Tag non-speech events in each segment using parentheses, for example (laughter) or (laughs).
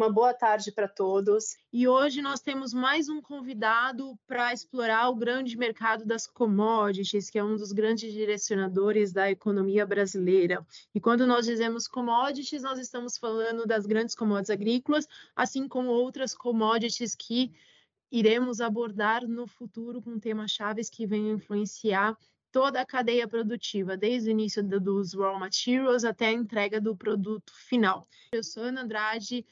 Uma boa tarde para todos. E hoje nós temos mais um convidado para explorar o grande mercado das commodities, que é um dos grandes direcionadores da economia brasileira. E quando nós dizemos commodities, nós estamos falando das grandes commodities agrícolas, assim como outras commodities que iremos abordar no futuro com temas chaves que venham influenciar toda a cadeia produtiva, desde o início dos raw materials até a entrega do produto final. Eu sou Ana Andrade,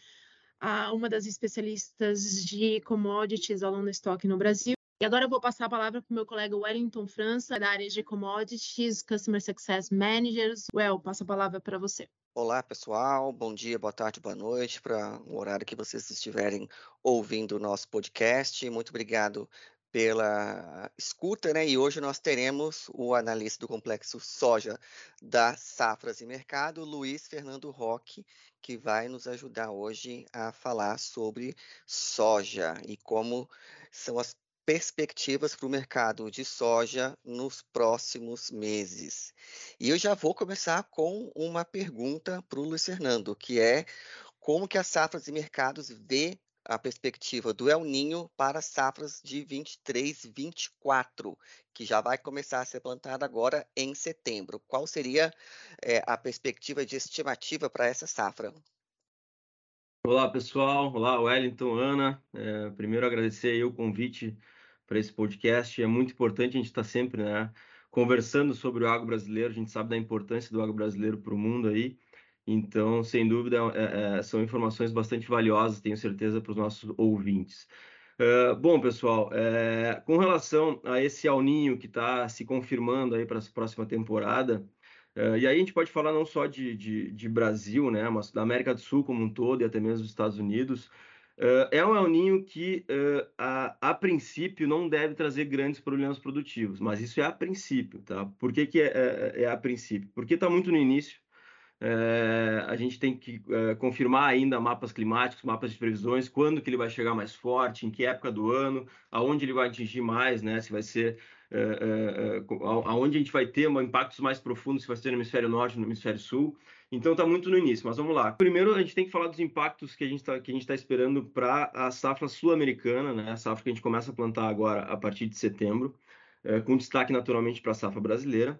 uma das especialistas de commodities ao London Stock no Brasil. E agora eu vou passar a palavra para o meu colega Wellington França, da área de commodities, Customer Success Managers. Well, passo a palavra para você. Olá, pessoal. Bom dia, boa tarde, boa noite, para o horário que vocês estiverem ouvindo o nosso podcast. Muito obrigado pela escuta, né? E hoje nós teremos o analista do complexo soja da Safras e Mercado, Luiz Fernando Roque, que vai nos ajudar hoje a falar sobre soja e como são as perspectivas para o mercado de soja nos próximos meses. E eu já vou começar com uma pergunta para o Luiz Fernando, que é como que a Safras e Mercados vê a perspectiva do El Ninho para safras de 23, 24, que já vai começar a ser plantada agora em setembro. Qual seria é, a perspectiva de estimativa para essa safra? Olá, pessoal. Olá, Wellington, Ana. É, primeiro, agradecer o convite para esse podcast. É muito importante a gente estar tá sempre né, conversando sobre o agro brasileiro. A gente sabe da importância do agro brasileiro para o mundo aí. Então, sem dúvida, é, é, são informações bastante valiosas, tenho certeza, para os nossos ouvintes. Uh, bom, pessoal, é, com relação a esse Alninho que está se confirmando aí para a próxima temporada, uh, e aí a gente pode falar não só de, de, de, Brasil, né, mas da América do Sul como um todo e até mesmo dos Estados Unidos, uh, é um El Ninho que, a, a, princípio, não deve trazer grandes problemas produtivos, mas isso é a princípio, tá? Por que, que é, é, é a princípio? Porque está muito no início, é, a gente tem que é, confirmar ainda mapas climáticos, mapas de previsões, quando que ele vai chegar mais forte, em que época do ano, aonde ele vai atingir mais, né? Se vai ser é, aonde a gente vai ter impactos mais profundos, se vai ser no hemisfério norte, no hemisfério sul. Então está muito no início, mas vamos lá. Primeiro a gente tem que falar dos impactos que a gente está tá esperando para a safra sul-americana, né? A safra que a gente começa a plantar agora a partir de setembro, com destaque naturalmente para a safra brasileira.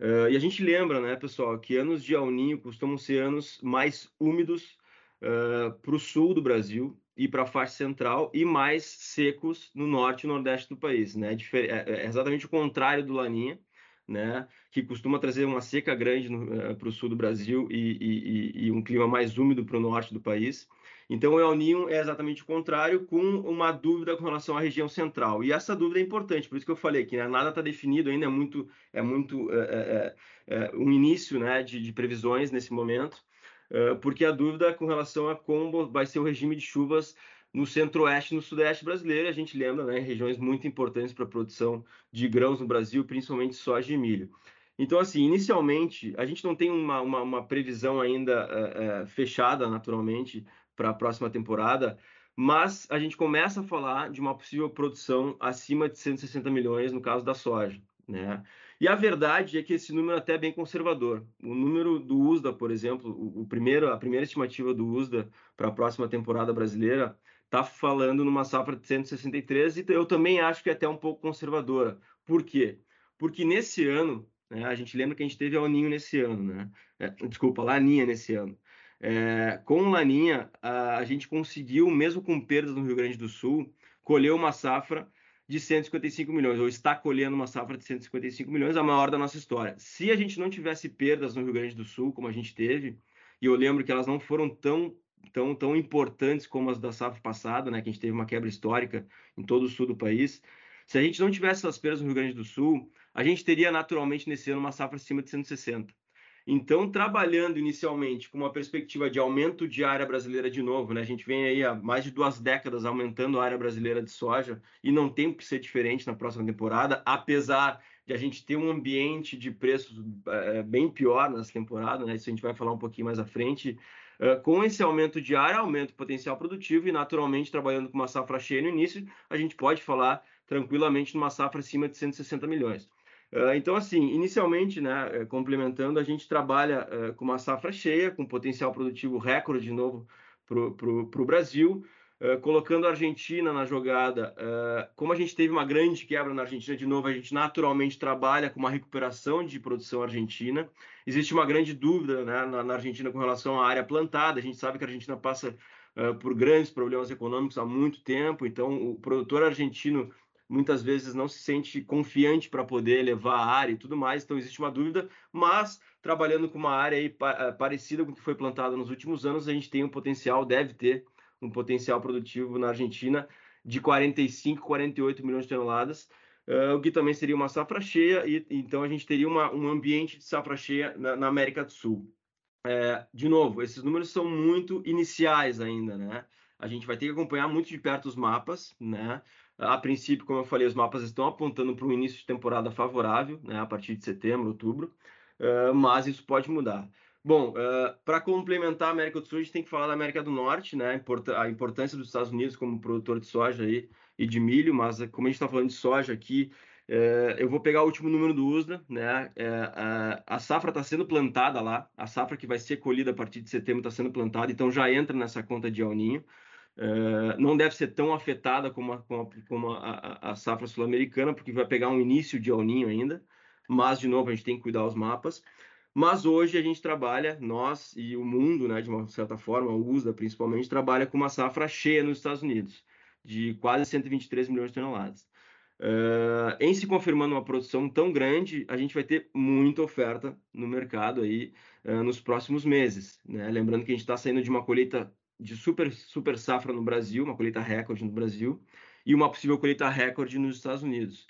Uh, e a gente lembra, né, pessoal, que anos de El Ninho costumam ser anos mais úmidos uh, para o sul do Brasil e para a faixa central e mais secos no norte e nordeste do país, né? É, é exatamente o contrário do Laninha, né? Que costuma trazer uma seca grande para o sul do Brasil e, e, e um clima mais úmido para o norte do país. Então, o El Ninho é exatamente o contrário, com uma dúvida com relação à região central. E essa dúvida é importante, por isso que eu falei que né, nada está definido ainda, é muito, é muito é, é, é, é um início né, de, de, previsões nesse momento, é, porque a dúvida é com relação a como vai ser o regime de chuvas no centro-oeste e no sudeste brasileiro. A gente lembra, né, regiões muito importantes para a produção de grãos no Brasil, principalmente soja e milho. Então, assim, inicialmente, a gente não tem uma, uma, uma previsão ainda é, fechada, naturalmente, para a próxima temporada, mas a gente começa a falar de uma possível produção acima de 160 milhões no caso da soja, né? E a verdade é que esse número é até bem conservador. O número do USDA, por exemplo, o, primeiro, a primeira estimativa do USDA para a próxima temporada brasileira está falando numa safra de 163 e eu também acho que é até um pouco conservadora. Por quê? Porque nesse ano, né, a gente lembra que a gente teve o Ninho nesse ano, né? É, desculpa, Laninha nesse ano. É, com Laninha, a, a, gente conseguiu, mesmo com perdas no Rio Grande do Sul, colher uma safra de 155 milhões, ou está colhendo uma safra de 155 milhões, a maior da nossa história. Se a gente não tivesse perdas no Rio Grande do Sul, como a gente teve, e eu lembro que elas não foram tão tão, tão importantes como as da safra passada, né, que a gente teve uma quebra histórica em todo o sul do país. Se a gente não tivesse essas perdas no Rio Grande do Sul, a gente teria naturalmente nesse ano uma safra acima de 160. Então, trabalhando inicialmente com uma perspectiva de aumento de área brasileira de novo, né? A gente vem aí há mais de duas décadas aumentando a área brasileira de soja e não tem que ser diferente na próxima temporada, apesar de a gente ter um ambiente de preços é, bem pior nessa temporada, né? Isso a gente vai falar um pouquinho mais à frente. Uh, com esse aumento de área, aumento o potencial produtivo e, naturalmente, trabalhando com uma safra cheia no início, a gente pode falar tranquilamente numa safra acima de 160 milhões. Ah, então, assim, inicialmente, né, eh, complementando, a gente trabalha uh, com uma safra cheia, com potencial produtivo recorde de novo para o Brasil. Uh, colocando a Argentina na jogada, como a gente teve uma grande quebra na Argentina, de novo, a gente naturalmente trabalha com uma recuperação de produção argentina. Existe uma grande dúvida né, na, na, Argentina com relação à área plantada. A gente sabe que a Argentina passa por grandes problemas econômicos há muito tempo, então o produtor argentino muitas vezes não se sente confiante para poder levar a área e tudo mais, então existe uma dúvida, mas trabalhando com uma área aí, parecida com o que foi plantado nos últimos anos, a gente tem um potencial, deve ter um potencial produtivo na Argentina de 45, 48 milhões de toneladas, uh, o que também seria uma safra cheia, e então a gente teria uma, um ambiente de safra cheia na, na América do Sul. É, de novo, esses números são muito iniciais ainda, né? A gente vai ter que acompanhar muito de perto os mapas, né? A princípio, como eu falei, os mapas estão apontando para um início de temporada favorável, né? A partir de setembro, outubro, uh, mas isso pode mudar. Bom, uh, para complementar a América do Sul, a gente tem que falar da América do Norte, né? A importância dos Estados Unidos como produtor de soja aí, e de milho, mas como a gente está falando de soja aqui, uh, eu vou pegar o último número do USDA, né? Uh, a safra está sendo plantada lá, a safra que vai ser colhida a partir de setembro está sendo plantada, então já entra nessa conta de El Ninho. Uh, não deve ser tão afetada como a, como a, a, safra sul-americana, porque vai pegar um início de El Ninho ainda, mas, de novo, a gente tem que cuidar os mapas. Mas hoje a gente trabalha, nós e o mundo, né, de uma certa forma, o USDA principalmente, trabalha com uma safra cheia nos Estados Unidos, de quase 123 milhões de toneladas. Uh, em se confirmando uma produção tão grande, a gente vai ter muita oferta no mercado aí uh, nos próximos meses. Né? Lembrando que a gente está saindo de uma colheita de super, super safra no Brasil, uma colheita recorde no Brasil, e uma possível colheita recorde nos Estados Unidos.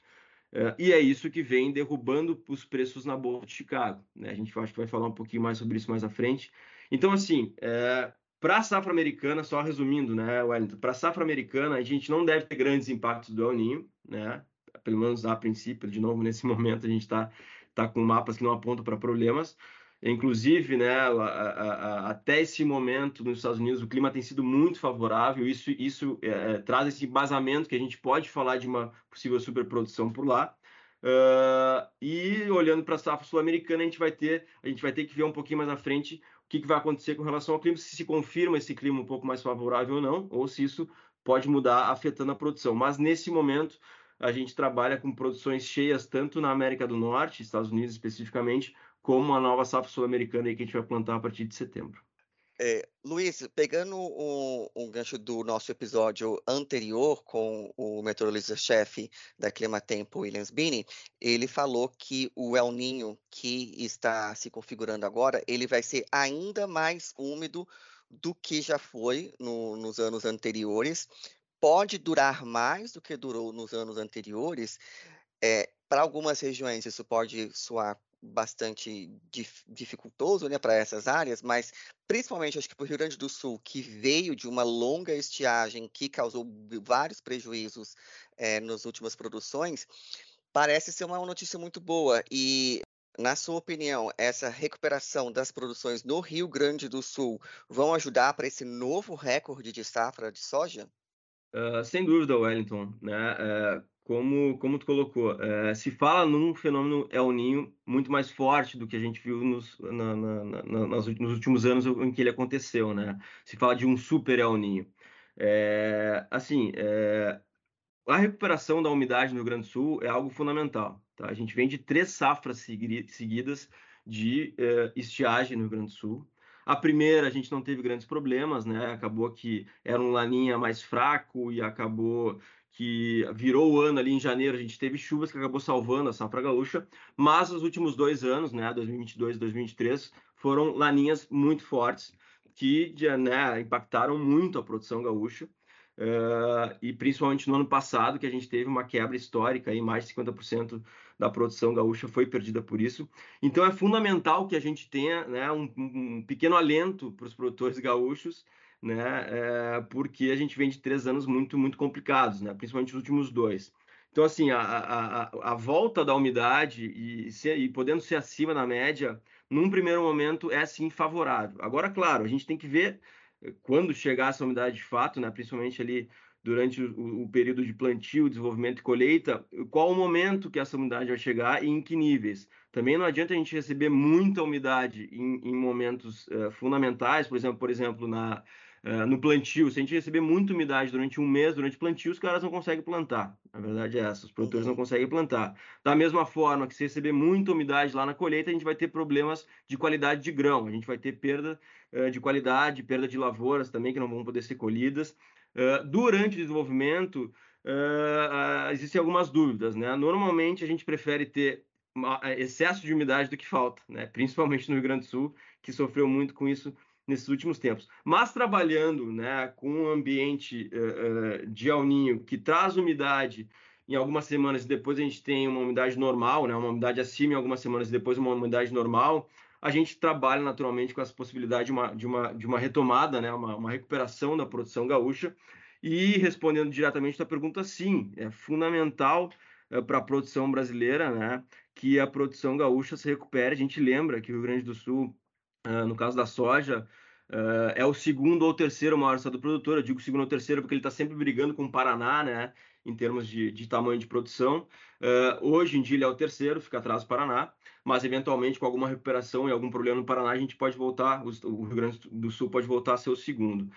Uh, e é isso que vem derrubando os preços na Bolsa de Chicago. Né? A gente acho que vai falar um pouquinho mais sobre isso mais à frente. Então, assim, é, para a safra americana, só resumindo, né, Wellington, para a safra americana, a gente não deve ter grandes impactos do El Ninho, né? pelo menos a princípio, de novo, nesse (laughs) momento a gente está tá com mapas que não apontam para problemas. Inclusive, né, a, a, a, até esse momento nos Estados Unidos o clima tem sido muito favorável. Isso, isso é, é traz esse embasamento que a gente pode falar de uma possível superprodução por lá. Uh, e olhando para a safra sul-americana, a gente vai ter a gente vai ter que ver um pouquinho mais à frente o que, que, vai acontecer com relação ao clima, se se confirma esse clima um pouco mais favorável ou não, ou se isso pode mudar afetando a produção. Mas nesse momento a gente trabalha com produções cheias tanto na América do Norte, Estados Unidos especificamente, como a nova safra sul-americana que a gente vai plantar a partir de setembro. É, Luiz, pegando um, gancho do nosso episódio anterior com o meteorologista-chefe da Climatempo, Williams Bini, ele falou que o El Ninho que está se configurando agora, ele vai ser ainda mais úmido do que já foi no, nos anos anteriores. Pode durar mais do que durou nos anos anteriores. É, para algumas regiões isso pode soar bastante dif dificultoso né, para essas áreas, mas principalmente acho que para o Rio Grande do Sul, que veio de uma longa estiagem que causou vários prejuízos é, nas últimas produções, parece ser uma notícia muito boa. E, na sua opinião, essa recuperação das produções no Rio Grande do Sul vão ajudar para esse novo recorde de safra de soja? Uh, sem dúvida, Wellington. Né? Uh, como, como tu colocou, é, se fala num fenômeno El Ninho muito mais forte do que a gente viu nos, na, na, na, nos últimos anos em que ele aconteceu, né? Se fala de um super El Ninho. É, assim, é, a recuperação da umidade no Rio Grande do Sul é algo fundamental. Tá? A gente vem de três safras seguidas de estiagem no Rio Grande do Sul. A primeira a gente não teve grandes problemas, né? Acabou que era um laninha mais fraco e acabou que virou o ano ali em janeiro, a gente teve chuvas que acabou salvando a safra gaúcha, mas os últimos dois anos, né, 2022 e 2023, foram laninhas muito fortes que né, impactaram muito a produção gaúcha. Uh, e principalmente no ano passado, que a gente teve uma quebra histórica, aí mais de 50% da produção gaúcha foi perdida por isso. Então é fundamental que a gente tenha né, um, um pequeno alento para os produtores (laughs) gaúchos, né? É, porque a gente vem de três anos muito, muito complicados, né? Principalmente os últimos dois. Então, assim, a, a, a volta da umidade e, e podendo ser acima da média, num primeiro momento, é sim favorável. Agora, claro, a gente tem que ver quando chegar essa umidade de fato, né? Principalmente ali durante o, o, período de plantio, desenvolvimento e colheita, qual o momento que essa umidade vai chegar e em que níveis. Também não adianta a gente receber muita umidade em, em momentos uh, fundamentais, por exemplo, por exemplo, na Uh, no plantio, se a gente receber muita umidade durante um mês, durante o plantio, os caras não conseguem plantar. A verdade é essa, os produtores uhum. não conseguem plantar. Da mesma forma que se receber muita umidade lá na colheita, a gente vai ter problemas de qualidade de grão, a gente vai ter perda uh, de qualidade, perda de lavouras também, que não vão poder ser colhidas. Uh, durante o desenvolvimento, existem algumas dúvidas. Né? Normalmente, a gente prefere ter excesso de umidade do que falta, né? principalmente no Rio Grande do Sul, que sofreu muito com isso nesses últimos tempos. Mas trabalhando né, com um ambiente uh, de alninho que traz umidade em algumas semanas e depois a gente tem uma umidade normal, né, uma umidade acima em algumas semanas e depois uma umidade normal, a gente trabalha naturalmente com essa possibilidade de uma, de uma, de uma retomada, né, uma, uma recuperação da produção gaúcha. E respondendo diretamente à pergunta, sim, é fundamental uh, para a produção brasileira né, que a produção gaúcha se recupere. A gente lembra que o Rio Grande do Sul Uh, no caso da soja, uh, é o segundo ou terceiro maior estado produtor. Eu digo segundo ou terceiro porque ele está sempre brigando com o Paraná, né? Em termos de, de tamanho de produção. Uh, hoje em dia ele é o terceiro, fica atrás do Paraná. Mas eventualmente, com alguma recuperação e algum problema no Paraná, a gente pode voltar, o Rio Grande do Sul pode voltar a ser o segundo.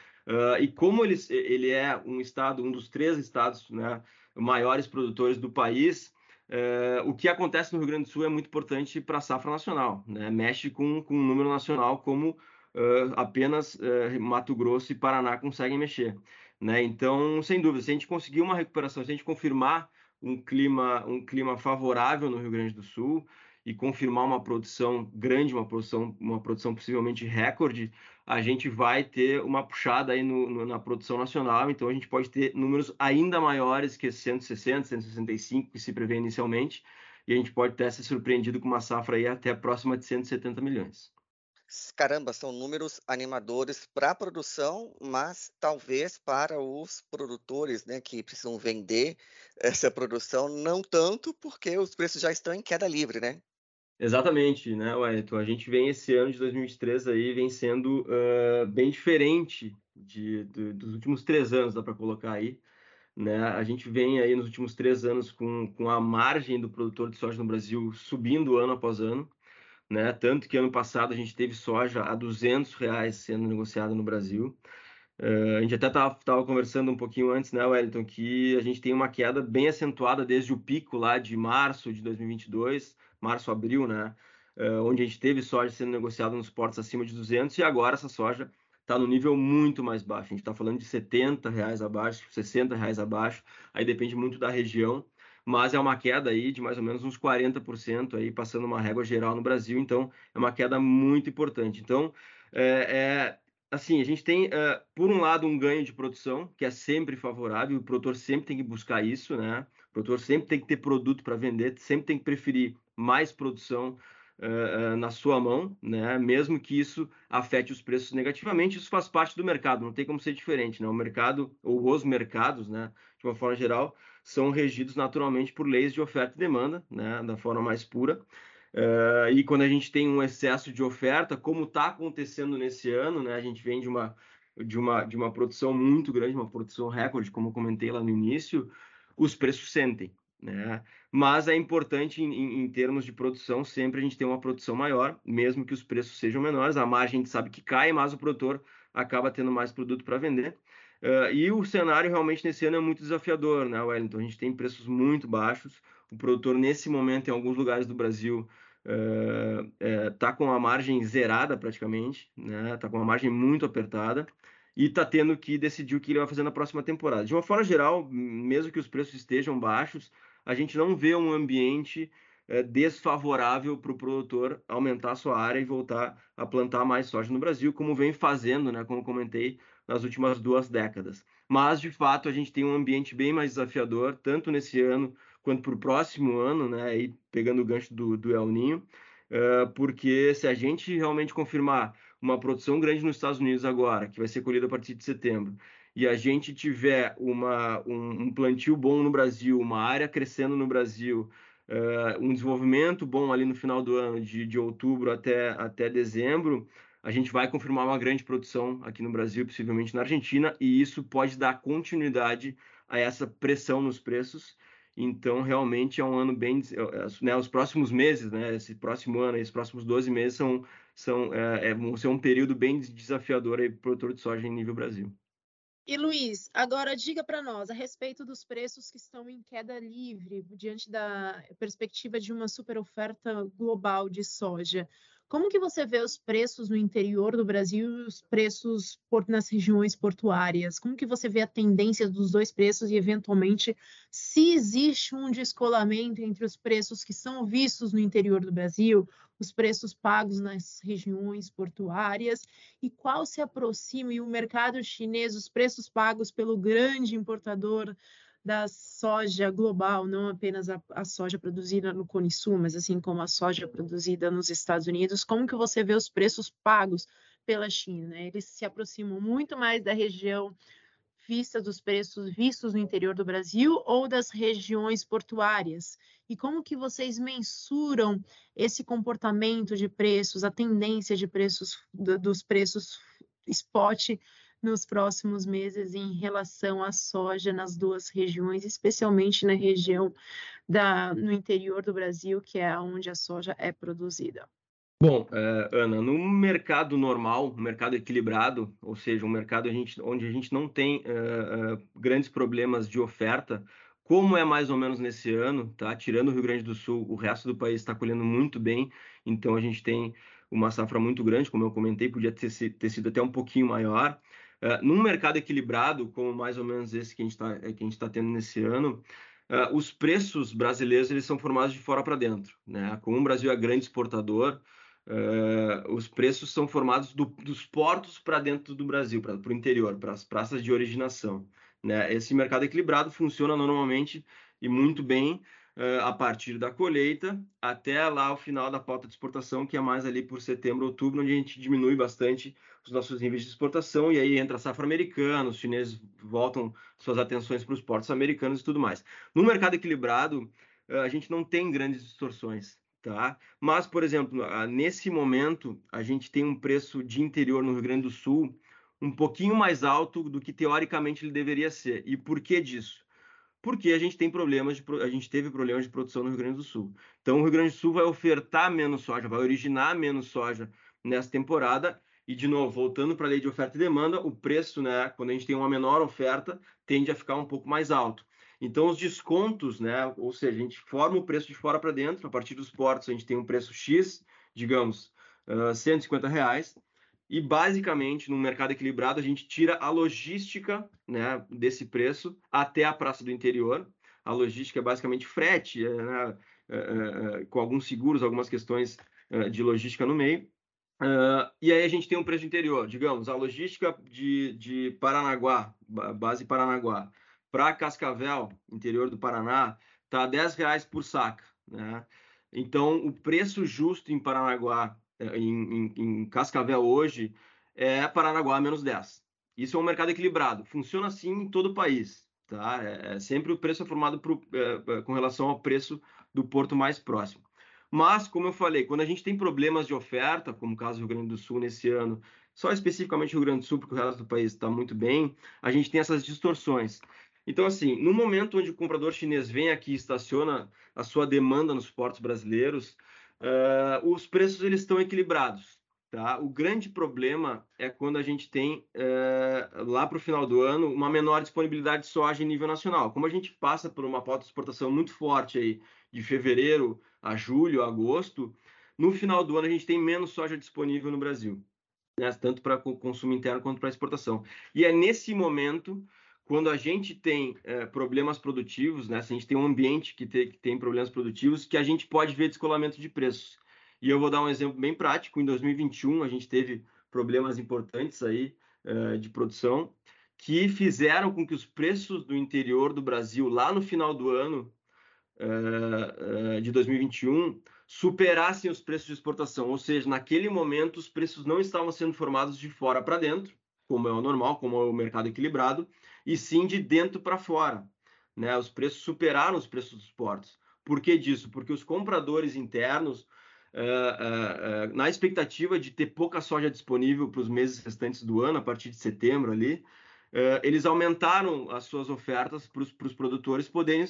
e como ele, ele é um estado, um dos três estados né, maiores produtores do país, Uh, o que acontece no Rio Grande do Sul é muito importante para a safra nacional, né? mexe com, com um número nacional como uh, apenas uh, Mato Grosso e Paraná conseguem mexer. Né? Então, sem dúvida, se a gente conseguir uma recuperação, se a gente confirmar um clima, um clima favorável no Rio Grande do Sul e confirmar uma produção grande, uma produção, uma produção possivelmente recorde, a gente vai ter uma puxada aí no, no, na produção nacional, então a gente pode ter números ainda maiores que 160, 165 que se prevê inicialmente, e a gente pode até ser surpreendido com uma safra aí até próxima de 170 milhões. Caramba, são números animadores para a produção, mas talvez para os produtores né, que precisam vender essa produção, não tanto, porque os preços já estão em queda livre, né? Exatamente, né, Wellington? A gente vem esse ano de 2023 aí, vem sendo uh, bem diferente de, de, dos últimos três anos, dá para colocar aí. Né? A gente vem aí nos últimos três anos com, com a margem do produtor de soja no Brasil subindo ano após ano, né? Tanto que ano passado a gente teve soja a 200 reais sendo negociada no Brasil. Uh, a gente até estava conversando um pouquinho antes, né, Wellington, que a gente tem uma queda bem acentuada desde o pico lá de março de 2022 março, abril, né? Uh, onde a gente teve soja sendo negociada nos portos acima de 200 e agora essa soja está no nível muito mais baixo. A gente está falando de 70 reais abaixo, 60 reais abaixo. Aí depende muito da região, mas é uma queda aí de mais ou menos uns 40% aí passando uma régua geral no Brasil. Então é uma queda muito importante. Então é, é assim, a gente tem, uh, por um lado, um ganho de produção, que é sempre favorável, o produtor sempre tem que buscar isso, né? O produtor sempre tem que ter produto para vender, sempre tem que preferir mais produção uh, na sua mão, né? Mesmo que isso afete os preços negativamente, isso faz parte do mercado, não tem como ser diferente, né? O mercado, ou os mercados, né? De uma forma geral, são regidos naturalmente por leis de oferta e demanda, né? Da forma mais pura. Uh, e quando a gente tem um excesso de oferta, como está acontecendo nesse ano, né? A gente vem de uma, de, uma, de uma produção muito grande, uma produção recorde, como eu comentei lá no início, os preços sentem, né? Mas é importante, em, em, termos de produção, sempre a gente ter uma produção maior, mesmo que os preços sejam menores. A margem a gente sabe que cai, mas o produtor acaba tendo mais produto para vender. Uh, e o cenário realmente nesse ano é muito desafiador, né, Wellington? A gente tem preços muito baixos. O produtor, nesse momento, em alguns lugares do Brasil, está uh, uh, com a margem zerada praticamente, né? Está com uma margem muito apertada e está tendo que decidir o que ele vai fazer na próxima temporada. De uma forma geral, mesmo que os preços estejam baixos, a gente não vê um ambiente é, desfavorável para o produtor aumentar sua área e voltar a plantar mais soja no Brasil, como vem fazendo, né, como comentei, nas últimas duas décadas. Mas, de fato, a gente tem um ambiente bem mais desafiador, tanto nesse ano quanto para o próximo ano, né, aí pegando o gancho do, do El Ninho, uh, porque se a gente realmente confirmar uma produção grande nos Estados Unidos agora, que vai ser colhida a partir de setembro, e a gente tiver uma, um, um, plantio bom no Brasil, uma área crescendo no Brasil, uh, um desenvolvimento bom ali no final do ano, de, de outubro até, até dezembro, a gente vai confirmar uma grande produção aqui no Brasil, possivelmente na Argentina, e isso pode dar continuidade a essa pressão nos preços. Então, realmente é um ano bem. Né, os próximos meses, né, esse próximo ano, esses próximos 12 meses são, são, é, é, vão ser um período bem desafiador para o produtor de soja em nível Brasil. E Luiz, agora diga para nós a respeito dos preços que estão em queda livre diante da perspectiva de uma super oferta global de soja. Como que você vê os preços no interior do Brasil e os preços nas regiões portuárias? Como que você vê a tendência dos dois preços e, eventualmente, se existe um descolamento entre os preços que são vistos no interior do Brasil, os preços pagos nas regiões portuárias e qual se aproxima e o mercado chinês, os preços pagos pelo grande importador da soja global, não apenas a, a, soja produzida no Cone Sul, mas assim como a soja produzida nos Estados Unidos, como que você vê os preços pagos pela China? Eles se aproximam muito mais da região vista dos preços vistos no interior do Brasil ou das regiões portuárias? E como que vocês mensuram esse comportamento de preços, a tendência de preços dos preços spot nos próximos meses em relação à soja nas duas regiões, especialmente na região da, no interior do Brasil, que é onde a soja é produzida. Bom, uh, Ana, no mercado normal, um mercado equilibrado, ou seja, um mercado a gente, onde a gente não tem uh, grandes problemas de oferta, como é mais ou menos nesse ano, tá? Tirando o Rio Grande do Sul, o resto do país está colhendo muito bem, então a gente tem uma safra muito grande, como eu comentei, podia ter, ter sido até um pouquinho maior. Uh, num mercado equilibrado, como mais ou menos esse que a gente está tá tendo nesse ano, uh, os preços brasileiros eles são formados de fora para dentro. Né? Como o Brasil é grande exportador, uh, os preços são formados do, dos portos para dentro do Brasil, para o interior, para as praças de originação. Né? Esse mercado equilibrado funciona normalmente e muito bem uh, a partir da colheita até lá o final da pauta de exportação, que é mais ali por setembro, outubro, onde a gente diminui bastante os nossos níveis de exportação e aí entra a safra americana, os chineses voltam suas atenções para os portos americanos e tudo mais. No mercado equilibrado, uh, a gente não tem grandes distorções. Tá? Mas, por exemplo, nesse momento, a gente tem um preço de interior no Rio Grande do Sul um pouquinho mais alto do que teoricamente ele deveria ser. E por que disso? porque a gente tem problemas de, a gente teve problemas de produção no Rio Grande do Sul. Então o Rio Grande do Sul vai ofertar menos soja, vai originar menos soja nessa temporada. E de novo, voltando para a lei de oferta e demanda, o preço, né, quando a gente tem uma menor oferta, tende a ficar um pouco mais alto. Então os descontos, né, ou seja, a gente forma o preço de fora para dentro, a partir dos portos a gente tem um preço X, digamos, uh, 150 reais, e basicamente, no mercado equilibrado, a gente tira a logística né, desse preço até a praça do interior. A logística é basicamente frete, é, né, é, é com alguns seguros, algumas questões de logística no meio. Uh, e aí a gente tem um preço interior, digamos, a logística de, de Paranaguá, base Paranaguá, para Cascavel, interior do Paraná, está R$ 10 por saca. Né? Então, o preço justo em Paranaguá é, em, em, em Cascavel hoje é Paranaguá menos 10. Isso é um mercado equilibrado. Funciona assim em todo o país. Tá? É, é sempre o preço é formado pro, é, com relação ao preço do porto mais próximo. Mas, como eu falei, quando a gente tem problemas de oferta, como o caso do Rio Grande do Sul nesse ano, só especificamente o Rio Grande do Sul, porque o resto do país está muito bem, a gente tem essas distorções. Então, assim, no momento onde o comprador chinês vem aqui e estaciona a sua demanda nos portos brasileiros, uh, os preços eles estão equilibrados. Tá? O grande problema é quando a gente tem, uh, lá para o final do ano, uma menor disponibilidade de soja em nível nacional. Como a gente passa por uma pauta de exportação muito forte aí, de fevereiro a julho, agosto, no final do ano a gente tem menos soja disponível no Brasil, né? tanto para consumo interno quanto para exportação. E é nesse momento quando a gente tem é, problemas produtivos, né, se a gente tem um ambiente que, te, que, tem problemas produtivos, que a gente pode ver descolamento de preços. E eu vou dar um exemplo bem prático. Em 2021, a gente teve problemas importantes aí é, de produção que fizeram com que os preços do interior do Brasil, lá no final do ano é, de 2021, superassem os preços de exportação. Ou seja, naquele momento, os preços não estavam sendo formados de fora para dentro, como é o normal, como é o mercado equilibrado, e sim de dentro para fora. Né? Os preços superaram os preços dos portos. Por que disso? Porque os compradores internos, uh, uh, uh, na expectativa de ter pouca soja disponível para os meses restantes do ano, a partir de setembro ali, eles aumentaram as suas ofertas para os produtores poderem,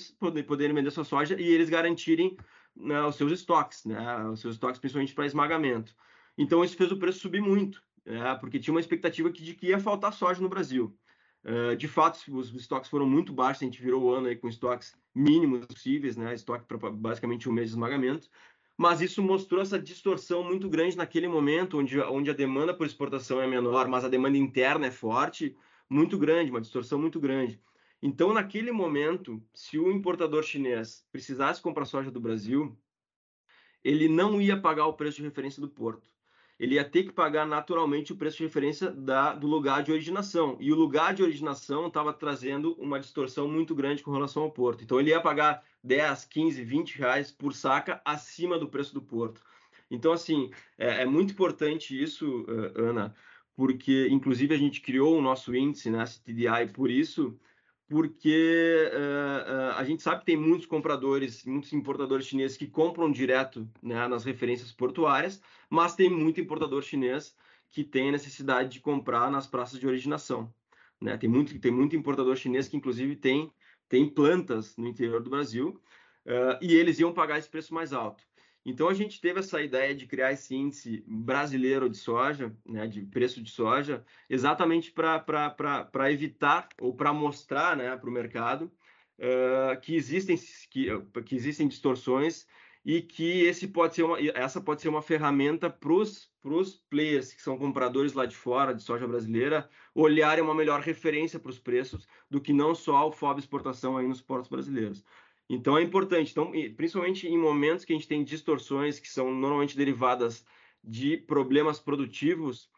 poderem vender sua soja e eles garantirem né, os seus estoques, né, os seus estoques principalmente para esmagamento. Então isso fez o preço subir muito, né? porque tinha uma expectativa de que ia faltar soja no Brasil. Uh, de fato, os estoques foram muito baixos, a gente virou o ano aí com estoques mínimos possíveis, né? estoque para basicamente um mês de esmagamento, mas isso mostrou essa distorção muito grande naquele momento, onde, onde a demanda por exportação é menor, mas a demanda interna é forte, muito grande, uma distorção muito grande. Então, naquele momento, se o importador chinês precisasse comprar soja do Brasil, ele não ia pagar o preço de referência do porto. Ele ia ter que pagar naturalmente o preço de referência da, do lugar de originação. E o lugar de originação estava trazendo uma distorção muito grande com relação ao porto. Então, ele ia pagar 10, 15, 20 reais por saca acima do preço do porto. Então, assim, é, é muito importante isso, Ana, porque, inclusive, a gente criou o nosso índice, né, CTDI, por isso, porque uh, uh, a gente sabe que tem muitos compradores, muitos importadores chineses que compram direto né, nas referências portuárias, mas tem muito importador chinês que tem a necessidade de comprar nas praças de originação. Né? Tem, muito, tem muito importador chinês que, inclusive, tem, tem plantas no interior do Brasil uh, e eles iam pagar esse preço mais alto. Então a gente teve essa ideia de criar esse índice brasileiro de soja, né, de preço de soja, exatamente para evitar ou para mostrar né, para o mercado uh, que, existem, que, que existem distorções e que esse pode ser uma, essa pode ser uma ferramenta para os players que são compradores lá de fora de soja brasileira olharem uma melhor referência para os preços do que não só o FOB exportação aí nos portos brasileiros. Então é importante, então, principalmente em momentos que a gente tem distorções que são normalmente derivadas de problemas produtivos,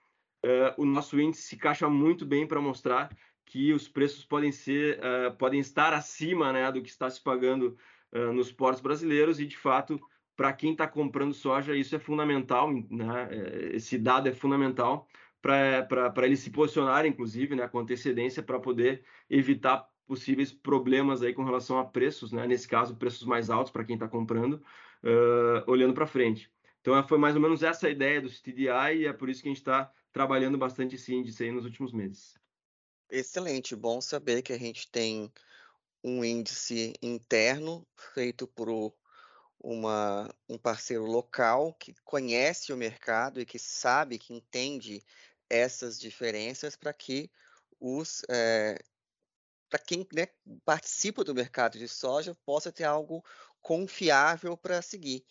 uh, o nosso índice se encaixa muito bem para mostrar que os preços podem ser, uh, podem estar acima né, do que está se pagando uh, nos portos brasileiros e de fato para quem está comprando soja isso é fundamental, né? Esse dado é fundamental para eles se posicionarem, inclusive, né, com antecedência para poder evitar possíveis problemas aí com relação a preços, né? Nesse caso, preços mais altos para quem está comprando, uh, olhando para frente. Então, foi mais ou menos essa a ideia do CTDI e é por isso que a gente está trabalhando bastante esse índice aí nos últimos meses. Excelente, bom saber que a gente tem um índice interno feito por uma, um parceiro local que conhece o mercado e que sabe, que entende essas diferenças para que os é, para quem né, participa do mercado de soja possa ter algo confiável para seguir.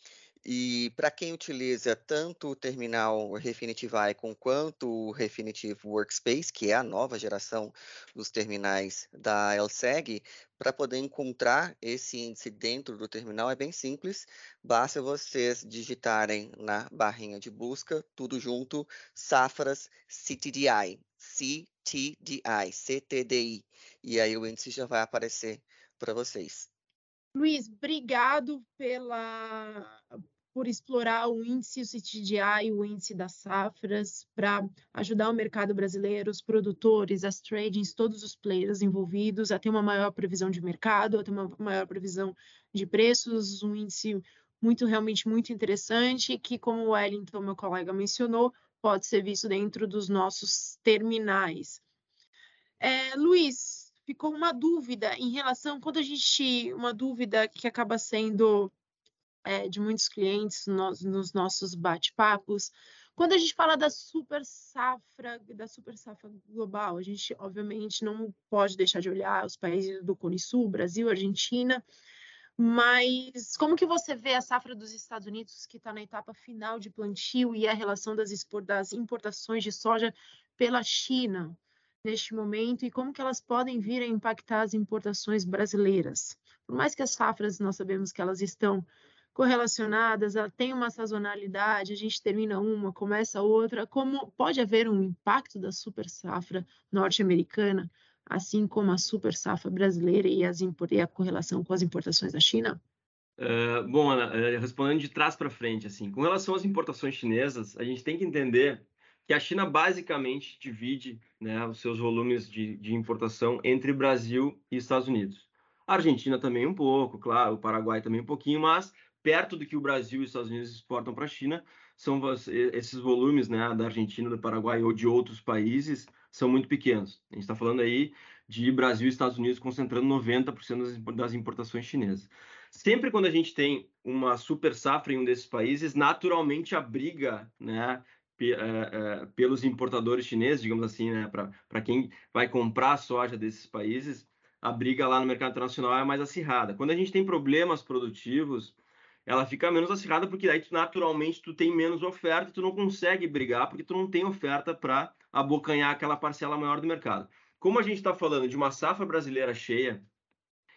E para quem utiliza tanto o terminal Refinitiv Icon quanto o Refinitiv Workspace, que é a nova geração dos terminais da LSEG, para poder encontrar esse índice dentro do terminal é bem simples. Basta vocês digitarem na barrinha de busca, tudo junto, Safras CTDI, CTDI, CTDI. E aí o índice já vai aparecer para vocês. Luiz, obrigado pela por explorar o índice, o CTDI, o índice das safras, para ajudar o mercado brasileiro, os produtores, as tradings, todos os players envolvidos a ter uma maior previsão de mercado, a ter uma maior previsão de preços, um índice muito, realmente muito interessante, que, como o Wellington, meu colega, mencionou, pode ser visto dentro dos nossos terminais. É, Luiz, ficou uma dúvida em relação, quando a gente, uma dúvida que acaba sendo é, de muitos clientes nos, nos nossos bate-papos. Quando a gente fala da super safra, da super safra global, a gente obviamente não pode deixar de olhar os países do Cone Sul, Brasil, Argentina, mas como que você vê a safra dos Estados Unidos que está na etapa final de plantio e a relação das, das importações de soja pela China neste momento e como que elas podem vir a impactar as importações brasileiras? Por mais que as safras nós sabemos que elas estão correlacionadas, ela tem uma sazonalidade, a gente termina uma, começa outra, como pode haver um impacto da super safra norte-americana, assim como a super safra brasileira e, as, e a correlação com as importações da China? Uh, bom, Ana, uh, respondendo de trás para frente, assim, com relação às importações chinesas, a gente tem que entender que a China basicamente divide né, os seus volumes de, de importação entre Brasil e Estados Unidos. A Argentina também um pouco, claro, o Paraguai também um pouquinho, mas perto do que o Brasil e os Estados Unidos exportam para a China, são esses volumes né, da Argentina, do Paraguai ou de outros países são muito pequenos. A gente está falando aí de Brasil e Estados Unidos concentrando 90% das importações chinesas. Sempre quando a gente tem uma super safra em um desses países, naturalmente a briga né, é, pelos importadores chineses, digamos assim, né, para quem vai comprar soja desses países, a briga lá no mercado internacional é mais acirrada. Quando a gente tem problemas produtivos, ela fica menos acirrada porque aí naturalmente tu tem menos oferta, tu não consegue brigar porque tu não tem oferta para abocanhar aquela parcela maior do mercado. Como a gente está falando de uma safra brasileira cheia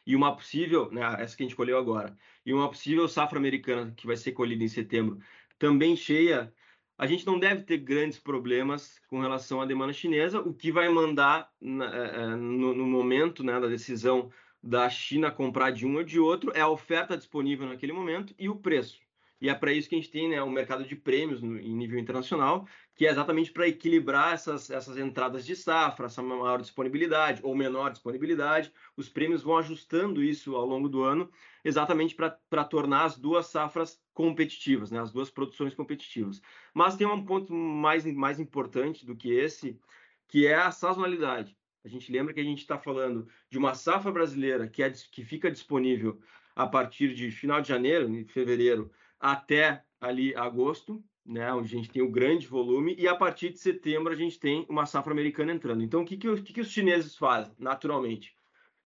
e uma possível, né, essa que a gente colheu agora, e uma possível safra americana que vai ser colhida em setembro, também cheia, a gente não deve ter grandes problemas com relação à demanda chinesa, o que vai mandar eh, eh, no, no, momento né, da decisão da China comprar de um ou de outro é a oferta disponível naquele momento e o preço. E é para isso que a gente tem né, um mercado de prêmios no, em nível internacional, que é exatamente para equilibrar essas, essas entradas de safra, essa maior disponibilidade ou menor disponibilidade. Os prêmios vão ajustando isso ao longo do ano, exatamente para tornar as duas safras competitivas, né, as duas produções competitivas. Mas tem um ponto mais, mais importante do que esse, que é a sazonalidade. A gente lembra que a gente está falando de uma safra brasileira que, é, que fica disponível a partir de final de janeiro, fevereiro, até ali agosto, né, onde a gente tem o grande volume, e a partir de setembro a gente tem uma safra americana entrando. Então, o que, que, que, que os chineses fazem, naturalmente?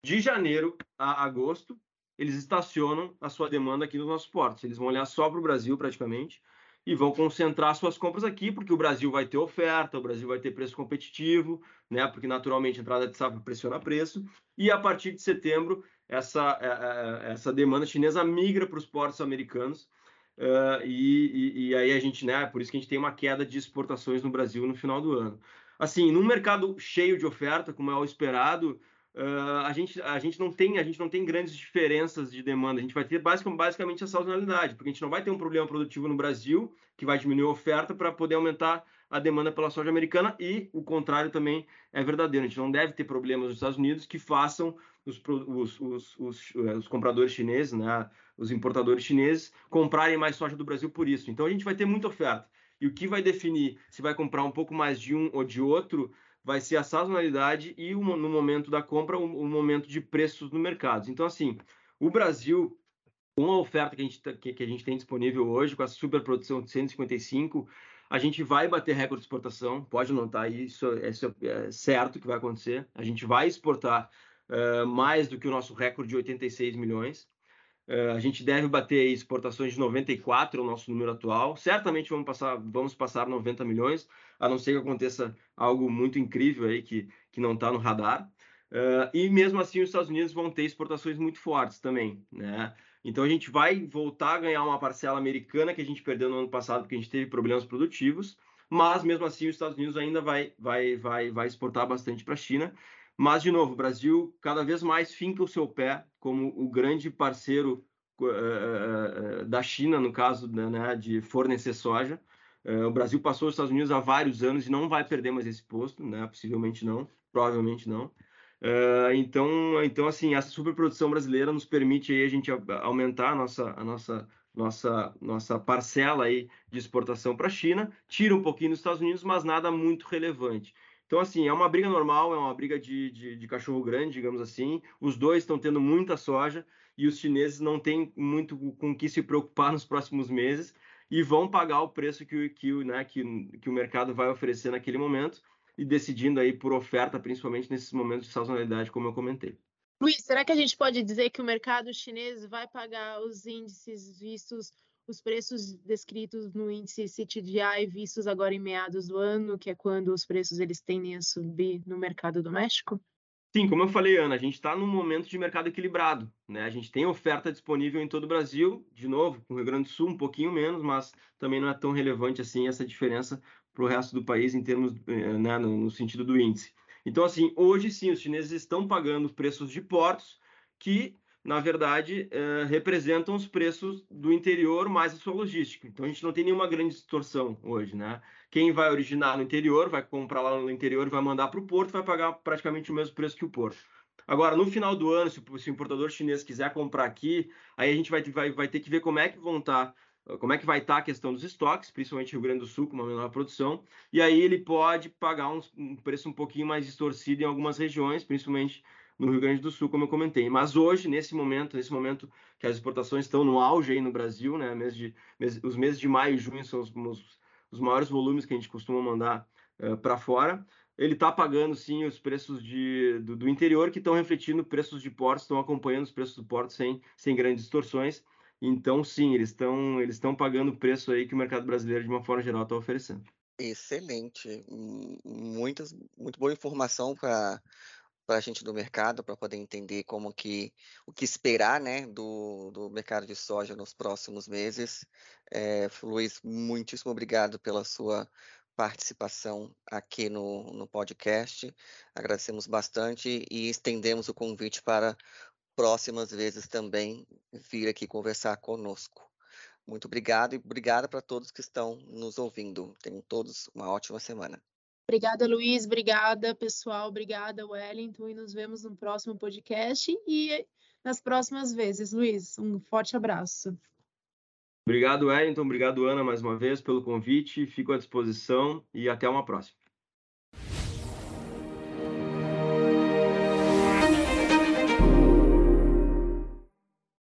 De janeiro a agosto, eles estacionam a sua demanda aqui nos nossos portos. Eles vão olhar só para o Brasil, praticamente, e vão concentrar suas compras aqui, porque o Brasil vai ter oferta, o Brasil vai ter preço competitivo, né? Porque naturalmente a entrada de safra pressiona preço, e a partir de setembro essa, é, é, é, essa demanda chinesa migra para os portos americanos. Uh, e, e, e, aí a gente, né? Por isso que a gente tem uma queda de exportações no Brasil no final do ano. Assim, num mercado cheio de oferta, como é o esperado, uh, a, gente, a, gente não tem, a gente não tem grandes diferenças de demanda. A gente vai ter basicamente, basicamente a sazonalidade, porque a gente não vai ter um problema produtivo no Brasil que vai diminuir a oferta para poder aumentar a demanda pela soja americana e o contrário também é verdadeiro. A gente não deve ter problemas nos Estados Unidos que façam os, os, os, eh, os compradores chineses, né, os importadores chineses, comprarem mais soja do Brasil por isso. Então a gente vai ter muita oferta. E o que vai definir se vai comprar um pouco mais de um ou de outro vai ser a sazonalidade e no momento da compra o, o momento de preços no mercado. Então assim, o Brasil com a oferta que a, gente, tá, que, que a gente tem disponível hoje, com a superprodução de 155, a gente vai bater recorde de exportação, pode notar isso, isso é certo que vai acontecer. A gente vai exportar uh, mais do que o nosso recorde de 86 milhões. Uh, a gente deve bater exportações de 94, é o nosso número atual. Certamente vamos passar, vamos passar 90 milhões, a não ser que aconteça algo muito incrível aí que, que não está no radar. Uh, e mesmo assim, os Estados Unidos vão ter exportações muito fortes também, né? Então a gente vai voltar a ganhar uma parcela americana que a gente perdeu no ano passado porque a gente teve problemas produtivos, mas mesmo assim os Estados Unidos ainda vai, vai, vai, vai exportar bastante para a China. Mas, de novo, o Brasil cada vez mais finca o seu pé como o grande parceiro uh, da China, no caso né, de fornecer soja. Uh, o Brasil passou os Estados Unidos há vários anos e não vai perder mais esse posto, né? possivelmente não, provavelmente não. Uh, então, então, assim, essa superprodução brasileira nos permite aí a gente aumentar a nossa, a nossa, nossa, nossa parcela aí de exportação para a China, tira um pouquinho dos Estados Unidos, mas nada muito relevante. Então, assim, é uma briga normal, é uma briga de, de, de cachorro grande, digamos assim. Os dois estão tendo muita soja e os chineses não têm muito com que se preocupar nos próximos meses e vão pagar o preço que, que, né, que, que o mercado vai oferecer naquele momento e decidindo aí por oferta, principalmente nesses momentos de sazonalidade, como eu comentei. Luiz, será que a gente pode dizer que o mercado chinês vai pagar os índices vistos, os preços descritos no índice CTDI vistos agora em meados do ano, que é quando os preços eles tendem a subir no mercado doméstico? Sim, como eu falei, Ana, a gente está num momento de mercado equilibrado. Né? A gente tem oferta disponível em todo o Brasil, de novo, com o Rio Grande do Sul um pouquinho menos, mas também não é tão relevante assim essa diferença para o resto do país em termos, eh, né, no, no, sentido do índice. Então, assim, hoje sim, os chineses estão pagando preços de portos que, na verdade, eh, representam os preços do interior mais a sua logística. Então, a gente não tem nenhuma grande distorção hoje, né? Quem vai originar no interior, vai comprar lá no interior e vai mandar para o porto, vai pagar praticamente o mesmo preço que o porto. Agora, no final do ano, se, o importador chinês quiser comprar aqui, aí a gente vai, vai, vai ter que ver como é que vão estar tá como é que vai estar a questão dos estoques, principalmente Rio Grande do Sul, com uma menor produção, e aí ele pode pagar um, preço um pouquinho mais distorcido em algumas regiões, principalmente no Rio Grande do Sul, como eu comentei. Mas hoje, nesse momento, nesse momento que as exportações estão no auge aí no Brasil, né, mês de, mês, os meses de maio e junho são os, os, os maiores volumes que a gente costuma mandar uh, para fora. Ele está pagando sim os preços de, do, do interior que estão refletindo preços de portos, estão acompanhando os preços do porto sem, sem grandes distorções. Então, sim, eles estão eles pagando o preço aí que o mercado brasileiro, de uma forma geral, está oferecendo. Excelente, muitas, muito boa informação para para a gente do mercado para poder entender como que o que esperar né do, do mercado de soja nos próximos meses. É, Luiz muitíssimo obrigado pela sua participação aqui no, no podcast. Agradecemos bastante e estendemos o convite para próximas vezes também vir aqui conversar conosco. Muito obrigado e obrigada para todos que estão nos ouvindo. Tenham todos uma ótima semana Obrigada, Luiz. Obrigada, pessoal. Obrigada, Wellington. E nos vemos no próximo podcast e nas próximas vezes. Luiz, um forte abraço. Obrigado, Wellington. Obrigado, Ana, mais uma vez pelo convite. Fico à disposição e até uma próxima.